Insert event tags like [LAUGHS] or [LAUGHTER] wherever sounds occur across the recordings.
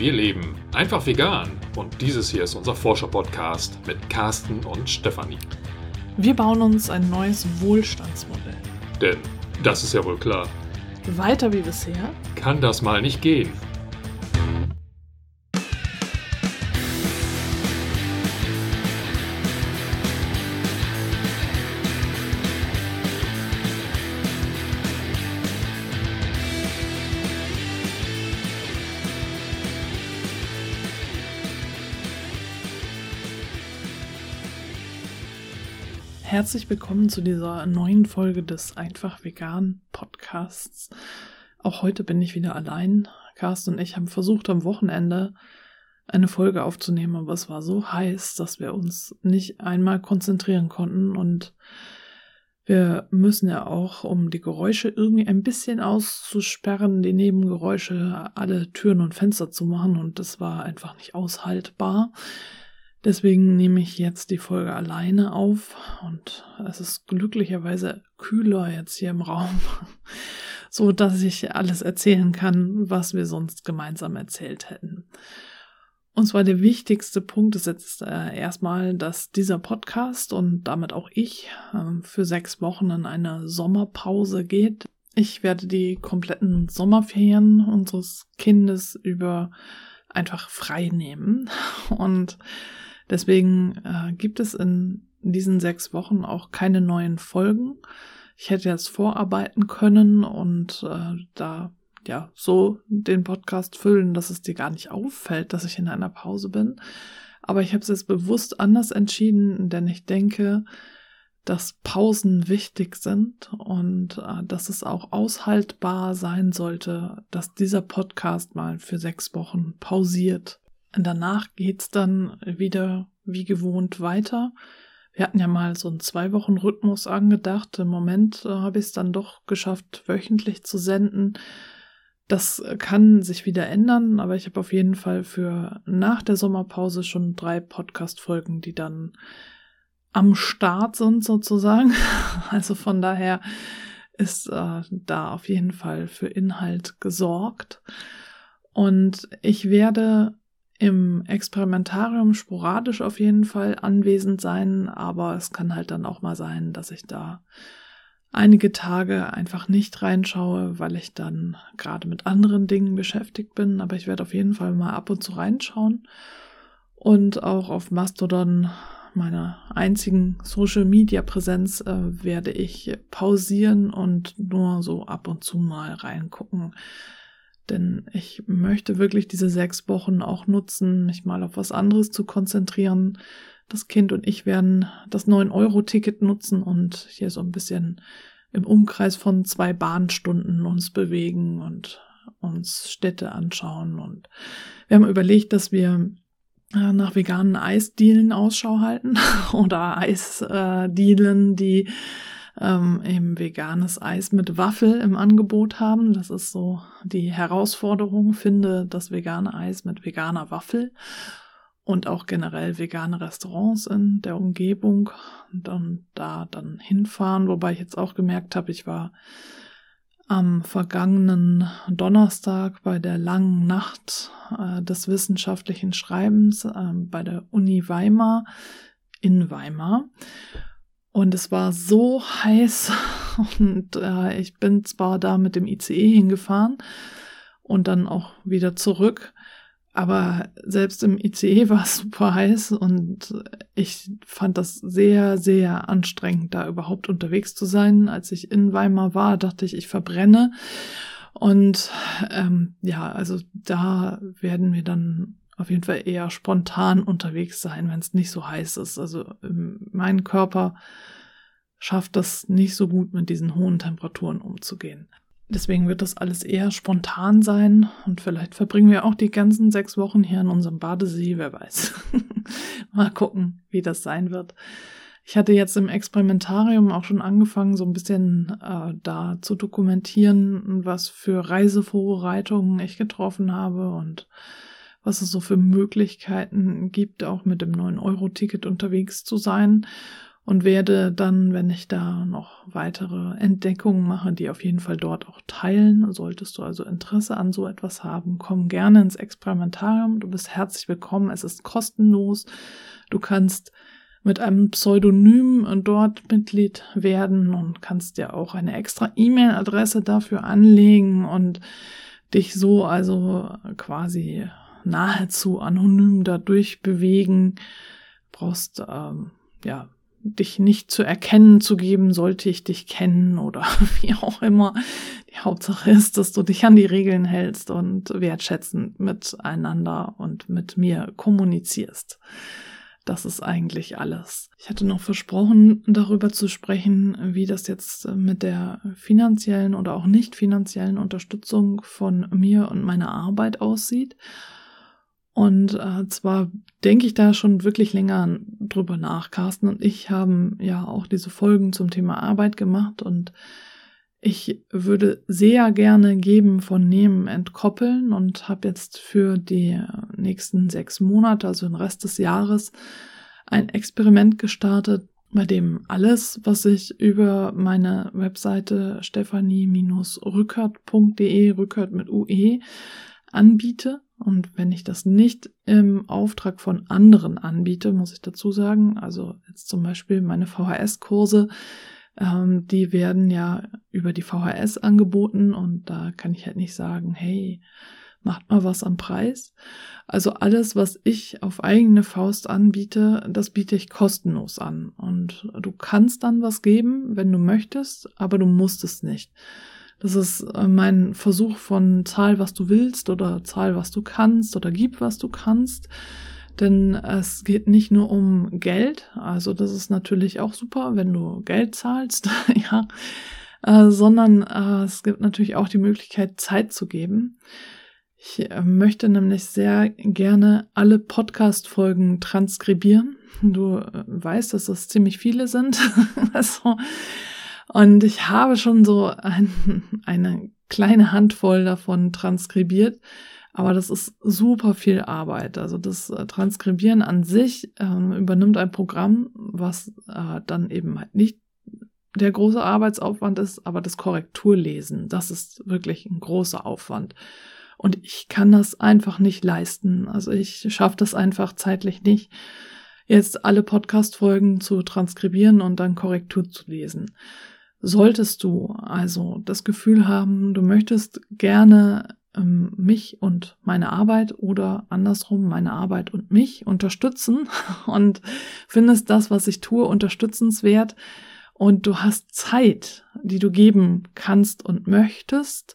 Wir leben einfach vegan und dieses hier ist unser Forscher-Podcast mit Carsten und Stefanie. Wir bauen uns ein neues Wohlstandsmodell. Denn, das ist ja wohl klar, Weiter wie bisher. kann das mal nicht gehen. Herzlich willkommen zu dieser neuen Folge des Einfach Vegan Podcasts. Auch heute bin ich wieder allein. Carsten und ich haben versucht am Wochenende eine Folge aufzunehmen, aber es war so heiß, dass wir uns nicht einmal konzentrieren konnten und wir müssen ja auch, um die Geräusche irgendwie ein bisschen auszusperren, die Nebengeräusche, alle Türen und Fenster zu machen und das war einfach nicht aushaltbar. Deswegen nehme ich jetzt die Folge alleine auf und es ist glücklicherweise kühler jetzt hier im Raum, [LAUGHS] so dass ich alles erzählen kann, was wir sonst gemeinsam erzählt hätten. Und zwar der wichtigste Punkt ist jetzt äh, erstmal, dass dieser Podcast und damit auch ich äh, für sechs Wochen in eine Sommerpause geht. Ich werde die kompletten Sommerferien unseres Kindes über einfach frei nehmen [LAUGHS] und Deswegen äh, gibt es in diesen sechs Wochen auch keine neuen Folgen. Ich hätte jetzt vorarbeiten können und äh, da ja so den Podcast füllen, dass es dir gar nicht auffällt, dass ich in einer Pause bin. Aber ich habe es jetzt bewusst anders entschieden, denn ich denke, dass Pausen wichtig sind und äh, dass es auch aushaltbar sein sollte, dass dieser Podcast mal für sechs Wochen pausiert. Danach geht's dann wieder wie gewohnt weiter. Wir hatten ja mal so einen zwei Wochen Rhythmus angedacht. Im Moment äh, habe ich es dann doch geschafft, wöchentlich zu senden. Das kann sich wieder ändern, aber ich habe auf jeden Fall für nach der Sommerpause schon drei Podcast-Folgen, die dann am Start sind sozusagen. [LAUGHS] Also von daher ist äh, da auf jeden Fall für Inhalt gesorgt. Und ich werde im Experimentarium sporadisch auf jeden Fall anwesend sein, aber es kann halt dann auch mal sein, dass ich da einige Tage einfach nicht reinschaue, weil ich dann gerade mit anderen Dingen beschäftigt bin, aber ich werde auf jeden Fall mal ab und zu reinschauen und auch auf Mastodon meiner einzigen Social Media Präsenz äh, werde ich pausieren und nur so ab und zu mal reingucken, denn ich möchte wirklich diese sechs Wochen auch nutzen, mich mal auf was anderes zu konzentrieren. Das Kind und ich werden das 9-Euro-Ticket nutzen und hier so ein bisschen im Umkreis von zwei Bahnstunden uns bewegen und uns Städte anschauen. Und wir haben überlegt, dass wir äh, nach veganen Eisdielen Ausschau halten [LAUGHS] oder Eisdielen, die ähm, eben veganes Eis mit Waffel im Angebot haben. Das ist so die Herausforderung, finde das vegane Eis mit veganer Waffel und auch generell vegane Restaurants in der Umgebung und dann da dann hinfahren, wobei ich jetzt auch gemerkt habe, ich war am vergangenen Donnerstag bei der langen Nacht äh, des wissenschaftlichen Schreibens äh, bei der Uni Weimar in Weimar und es war so heiß [LAUGHS] und äh, ich bin zwar da mit dem ICE hingefahren und dann auch wieder zurück, aber selbst im ICE [LAUGHS] war es super heiß und ich fand das sehr, sehr anstrengend, da überhaupt unterwegs zu sein. Als ich in Weimar war, dachte ich, ich verbrenne. Und ähm, ja, also da werden wir dann auf jeden Fall eher spontan unterwegs sein, wenn es nicht so heiß ist. Also ähm, mein Körper schafft das nicht so gut mit diesen hohen Temperaturen umzugehen. Deswegen wird das alles eher spontan sein und vielleicht verbringen wir auch die ganzen sechs Wochen hier in unserem Badesee, wer weiß. [LAUGHS] Mal gucken, wie das sein wird. Ich hatte jetzt im Experimentarium auch schon angefangen, so ein bisschen äh, da zu dokumentieren, was für Reisevorbereitungen ich getroffen habe und was es so für Möglichkeiten gibt, auch mit dem 9-Euro-Ticket unterwegs zu sein. und werde dann, wenn ich da noch weitere Entdeckungen mache, die auf jeden Fall dort auch teilen. Solltest du also Interesse an so etwas haben, komm gerne ins Experimentarium. Du bist herzlich willkommen. Es ist kostenlos. Du kannst mit einem Pseudonym dort Mitglied werden und kannst dir auch eine extra E-Mail-Adresse dafür anlegen und dich so also quasi nahezu anonym dadurch bewegen. Brauchst ähm, ja dich nicht zu erkennen zu geben, sollte ich dich kennen oder [LAUGHS] wie auch immer. Die Hauptsache ist, dass du dich an die Regeln hältst und wertschätzend miteinander und mit mir kommunizierst. Das ist eigentlich alles. Ich hatte noch versprochen, darüber zu sprechen, wie das jetzt mit der finanziellen oder auch nicht finanziellen Unterstützung von mir und meiner Arbeit aussieht. Und äh, zwar denke ich da schon wirklich länger drüber nach. Carsten und ich haben ja auch diese Folgen zum Thema Arbeit gemacht und ich würde sehr gerne geben von nehmen entkoppeln und habe jetzt für die nächsten sechs Monate, also den Rest des Jahres, ein Experiment gestartet, bei dem alles, was ich über meine Webseite stephanie-rückert.de, Rückert mit UE, anbiete. Und wenn ich das nicht im Auftrag von anderen anbiete, muss ich dazu sagen, also jetzt zum Beispiel meine VHS-Kurse, ähm, die werden ja über die VHS angeboten und da kann ich halt nicht sagen, hey, macht mal was am Preis. Also alles, was ich auf eigene Faust anbiete, das biete ich kostenlos an. Und du kannst dann was geben, wenn du möchtest, aber du musst es nicht. Das ist äh, mein Versuch von Zahl, was du willst oder Zahl, was du kannst oder gib, was du kannst. Denn es geht nicht nur um Geld, also das ist natürlich auch super, wenn du Geld zahlst, [LAUGHS] ja, äh, sondern äh, es gibt natürlich auch die Möglichkeit, Zeit zu geben. Ich äh, möchte nämlich sehr gerne alle Podcast-Folgen transkribieren. Du äh, weißt, dass das ziemlich viele sind. [LAUGHS] also, und ich habe schon so ein, [LAUGHS] eine kleine Handvoll davon transkribiert. Aber das ist super viel Arbeit. Also das äh, Transkribieren an sich ähm, übernimmt ein Programm, was äh, dann eben halt nicht der große Arbeitsaufwand ist, aber das Korrekturlesen, das ist wirklich ein großer Aufwand. Und ich kann das einfach nicht leisten. Also ich schaffe das einfach zeitlich nicht, jetzt alle Podcast-Folgen zu transkribieren und dann Korrektur zu lesen. Solltest du also das Gefühl haben, du möchtest gerne ähm, mich und meine Arbeit oder andersrum meine Arbeit und mich unterstützen [LAUGHS] und findest das, was ich tue, unterstützenswert und du hast Zeit, die du geben kannst und möchtest,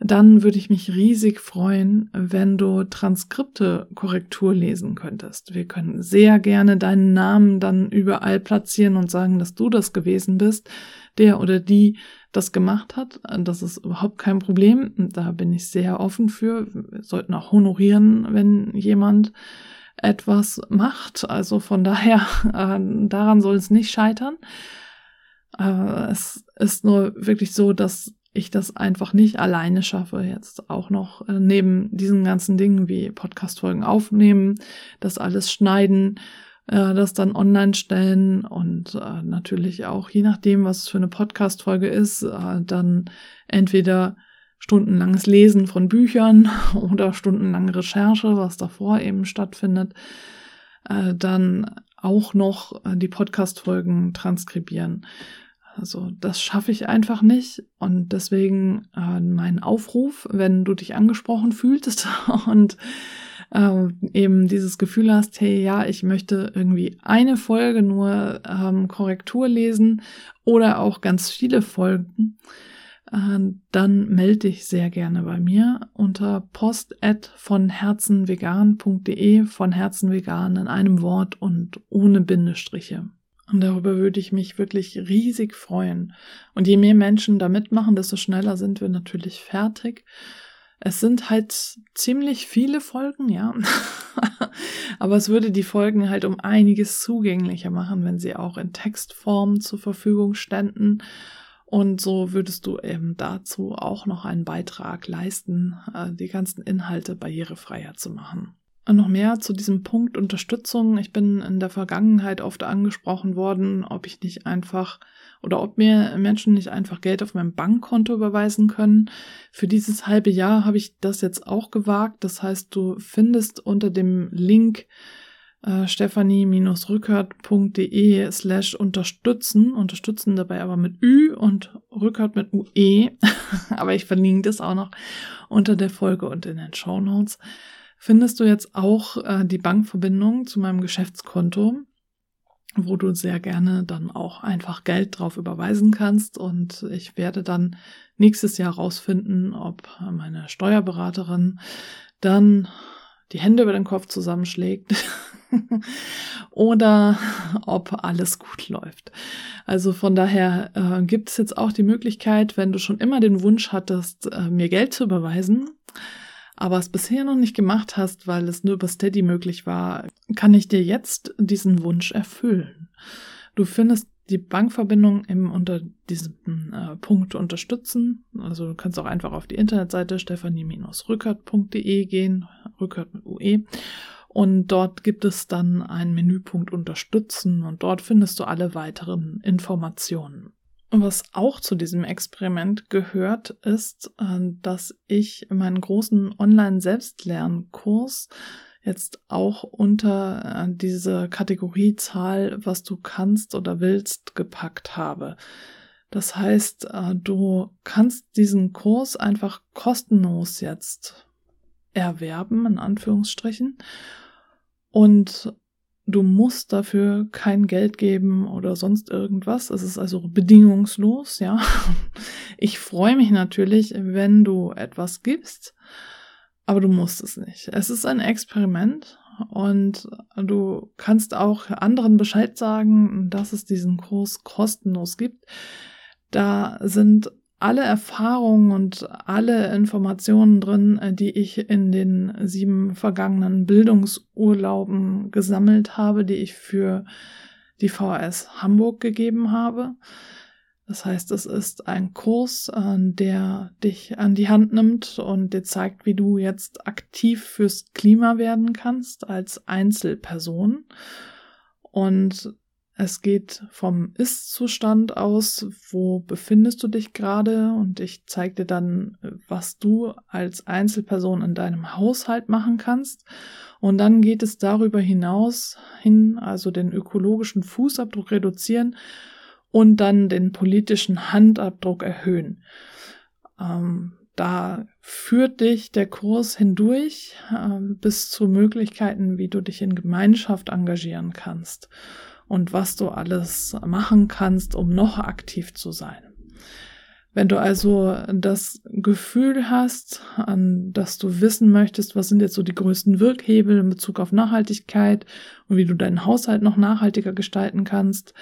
dann würde ich mich riesig freuen, wenn du Transkripte Korrektur lesen könntest. Wir können sehr gerne deinen Namen dann überall platzieren und sagen, dass du das gewesen bist, der oder die das gemacht hat. Das ist überhaupt kein Problem. Da bin ich sehr offen für. Wir sollten auch honorieren, wenn jemand etwas macht. Also von daher, [LAUGHS] äh, daran soll es nicht scheitern. Äh, es ist nur wirklich so, dass ich das einfach nicht alleine schaffe, jetzt auch noch äh, neben diesen ganzen Dingen wie Podcast-Folgen aufnehmen, das alles schneiden, äh, das dann online stellen und äh, natürlich auch, je nachdem, was für eine Podcast-Folge ist, dann entweder stundenlanges Lesen von Büchern [LAUGHS] oder stundenlange Recherche, was davor eben stattfindet, dann auch noch die Podcast-Folgen transkribieren. Also das schaffe ich einfach nicht und deswegen äh, mein Aufruf, wenn du dich angesprochen fühlst [LAUGHS] und äh, eben dieses Gefühl hast, hey ja, ich möchte irgendwie eine Folge nur ähm, Korrektur lesen oder auch ganz viele Folgen, äh, dann melde dich sehr gerne bei mir unter post von herzenvegan.de von Herzenvegan in einem Wort und ohne Bindestriche. Und darüber würde ich mich wirklich riesig freuen. Und je mehr Menschen da mitmachen, desto schneller sind wir natürlich fertig. Es sind halt ziemlich viele Folgen, ja. [LAUGHS] Aber es würde die Folgen halt um einiges zugänglicher machen, wenn sie auch in Textform zur Verfügung ständen. Und so würdest du eben dazu auch noch einen Beitrag leisten, äh, die ganzen Inhalte barrierefreier zu machen. Noch mehr zu diesem Punkt Unterstützung. Ich bin in der Vergangenheit oft angesprochen worden, ob ich nicht einfach oder ob mir Menschen nicht einfach Geld auf mein Bankkonto überweisen können. Für dieses halbe Jahr habe ich das jetzt auch gewagt. Das heißt, du findest unter dem Link äh, stephanie-rückert.de slash unterstützen, unterstützen dabei aber mit Ü und Rückert mit UE, [LAUGHS] aber ich verlinke das auch noch unter der Folge und in den Show Notes, findest du jetzt auch äh, die Bankverbindung zu meinem Geschäftskonto, wo du sehr gerne dann auch einfach Geld drauf überweisen kannst und ich werde dann nächstes Jahr rausfinden, ob meine Steuerberaterin dann die Hände über den Kopf zusammenschlägt [LAUGHS] oder ob alles gut läuft. Also von daher äh, gibt es jetzt auch die Möglichkeit, wenn du schon immer den Wunsch hattest, äh, mir Geld zu überweisen, aber es bisher noch nicht gemacht hast, weil es nur über Steady möglich war, kann ich dir jetzt diesen Wunsch erfüllen. Du findest die Bankverbindung im unter diesem äh, Punkt unterstützen. Also du kannst auch einfach auf die Internetseite stephanie-rückert.de gehen, Rückert mit UE. Und dort gibt es dann einen Menüpunkt Unterstützen und dort findest du alle weiteren Informationen. Was auch zu diesem Experiment gehört, ist, äh, dass ich meinen großen Online-Selbstlernkurs jetzt auch unter äh, diese Kategoriezahl, was du kannst oder willst, gepackt habe. Das heißt, äh, du kannst diesen Kurs einfach kostenlos jetzt erwerben, in Anführungsstrichen. Und du musst dafür kein Geld geben oder sonst irgendwas. Es ist also bedingungslos, ja. [LAUGHS] Ich freue mich natürlich, wenn du etwas gibst aber du musst es nicht. Es ist ein Experiment und du kannst auch anderen Bescheid sagen, dass es diesen Kurs kostenlos gibt. Da sind alle Erfahrungen und alle Informationen drin, die ich in den sieben vergangenen Bildungsurlauben gesammelt habe, die ich für die VHS Hamburg gegeben habe. Das heißt, es ist ein Kurs, äh, der dich an die Hand nimmt und dir zeigt, wie du jetzt aktiv fürs Klima werden kannst als Einzelperson. Und es geht vom Ist-Zustand aus, wo befindest du dich gerade und ich zeige dir dann, was du als Einzelperson in deinem Haushalt machen kannst. Und dann geht es darüber hinaus hin, also den ökologischen Fußabdruck reduzieren und dann den politischen Handabdruck erhöhen. Ähm, da führt dich der Kurs hindurch äh, bis zu Möglichkeiten, wie du dich in Gemeinschaft engagieren kannst und was du alles machen kannst, um noch aktiv zu sein. Wenn du also das Gefühl hast, dass du wissen möchtest, was sind jetzt so die größten Wirkhebel in Bezug auf Nachhaltigkeit und wie du deinen Haushalt noch nachhaltiger gestalten kannst,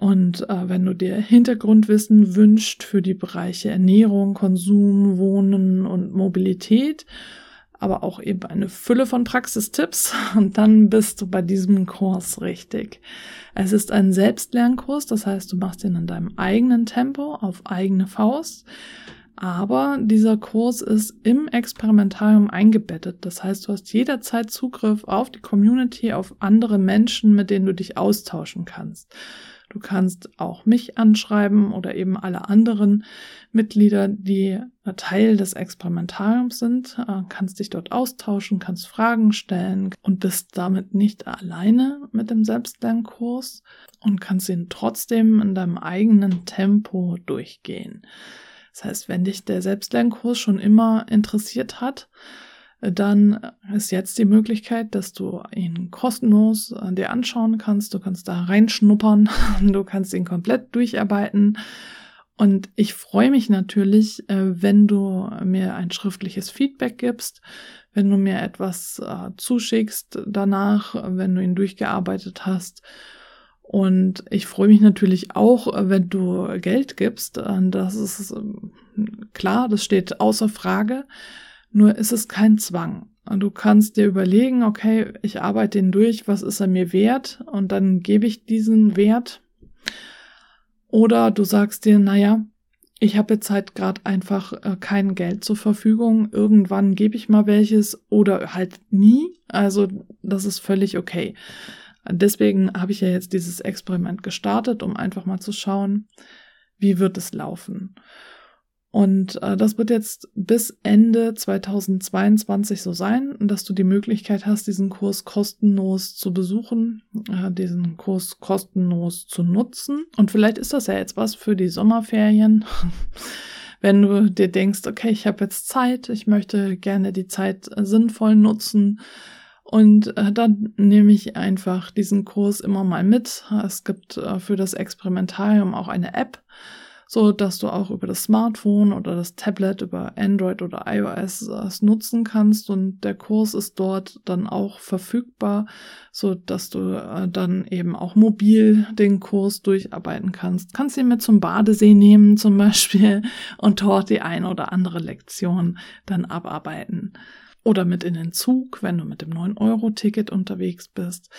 und äh, wenn du dir Hintergrundwissen wünscht für die Bereiche Ernährung, Konsum, Wohnen und Mobilität, aber auch eben eine Fülle von Praxistipps, [LAUGHS] dann bist du bei diesem Kurs richtig. Es ist ein Selbstlernkurs, das heißt, du machst ihn in deinem eigenen Tempo, auf eigene Faust. Aber dieser Kurs ist im Experimentarium eingebettet. Das heißt, du hast jederzeit Zugriff auf die Community, auf andere Menschen, mit denen du dich austauschen kannst. Du kannst auch mich anschreiben oder eben alle anderen Mitglieder, die Teil des Experimentariums sind, äh, kannst dich dort austauschen, kannst Fragen stellen und bist damit nicht alleine mit dem Selbstlernkurs und kannst ihn trotzdem in deinem eigenen Tempo durchgehen. Das heißt, wenn dich der Selbstlernkurs schon immer interessiert hat, dann ist jetzt die Möglichkeit, dass du ihn kostenlos äh, dir anschauen kannst. Du kannst da reinschnuppern, [LAUGHS] du kannst ihn komplett durcharbeiten. Und ich freue mich natürlich, äh, wenn du mir ein schriftliches Feedback gibst, wenn du mir etwas äh, zuschickst danach, wenn du ihn durchgearbeitet hast. Und ich freue mich natürlich auch, wenn du Geld gibst. Das ist klar, das steht außer Frage. Nur ist es kein Zwang. Und du kannst dir überlegen, okay, ich arbeite den durch, was ist er mir wert? Und dann gebe ich diesen Wert. Oder du sagst dir, naja, ich habe jetzt halt gerade einfach äh, kein Geld zur Verfügung. Irgendwann gebe ich mal welches oder halt nie. Also das ist völlig okay. Deswegen habe ich ja jetzt dieses Experiment gestartet, um einfach mal zu schauen, wie wird es laufen. Und äh, das wird jetzt bis Ende 2022 so sein, dass du die Möglichkeit hast, diesen Kurs kostenlos zu besuchen, äh, diesen Kurs kostenlos zu nutzen. Und vielleicht ist das ja jetzt was für die Sommerferien. [LAUGHS] Wenn du dir denkst, okay, ich habe jetzt Zeit, ich möchte gerne die Zeit sinnvoll nutzen, und äh, dann nehme ich einfach diesen Kurs immer mal mit. Es gibt äh, für das Experimentarium auch eine App, so dass du auch über das Smartphone oder das Tablet über Android oder iOS es nutzen kannst und der Kurs ist dort dann auch verfügbar, so dass du äh, dann eben auch mobil den Kurs durcharbeiten kannst. Kannst ihn mit zum Badesee nehmen zum Beispiel [LAUGHS] und dort die ein oder andere Lektion dann abarbeiten. Oder mit in den Zug, wenn du mit dem 9-Euro-Ticket unterwegs bist.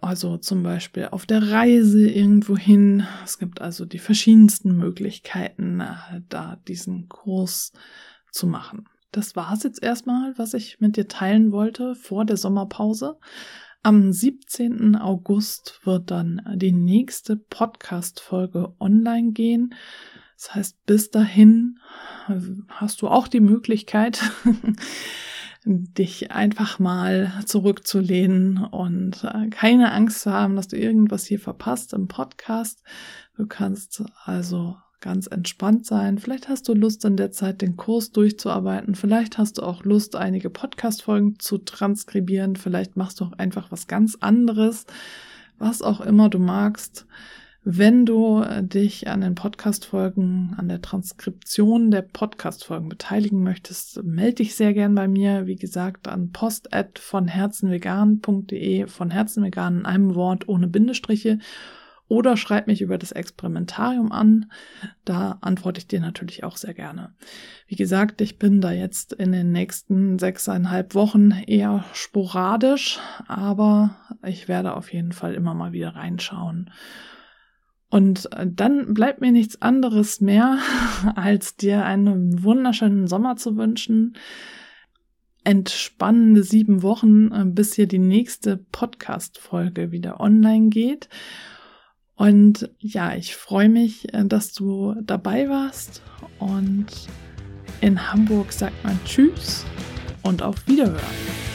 Also zum Beispiel auf der Reise irgendwo hin. Es gibt also die verschiedensten Möglichkeiten, äh, da diesen Kurs zu machen. Das war's jetzt erstmal, was ich mit dir teilen wollte vor der Sommerpause. Am 17. August wird dann die nächste Podcast-Folge online gehen. Das heißt, bis dahin hast du auch die Möglichkeit, [LAUGHS] dich einfach mal zurückzulehnen und äh, keine Angst zu haben, dass du irgendwas hier verpasst im Podcast. Du kannst also ganz entspannt sein. Vielleicht hast du Lust in der Zeit den Kurs durchzuarbeiten. Vielleicht hast du auch Lust, einige Podcast-Folgen zu transkribieren. Vielleicht machst du auch einfach was ganz anderes. Was auch immer du magst. Wenn du äh, dich an den Podcast-Folgen, an der Transkription der Podcast-Folgen beteiligen möchtest, melde dich sehr gern bei mir. Wie gesagt, an post von herzenvegan.de, von herzenvegan in einem Wort ohne Bindestriche. Oder schreib mich über das Experimentarium an. Da antworte ich dir natürlich auch sehr gerne. Wie gesagt, ich bin da jetzt in den nächsten sechseinhalb Wochen eher sporadisch, aber ich werde auf jeden Fall immer mal wieder reinschauen. Und äh, dann bleibt mir nichts anderes mehr, [LAUGHS] als dir einen wunderschönen Sommer zu wünschen. Entspannende sieben Wochen, äh, bis hier die nächste Podcast-Folge wieder online geht. Und ja, ich freue mich, äh, dass du dabei warst. Und in Hamburg sagt man Tschüss und auf Wiederhören.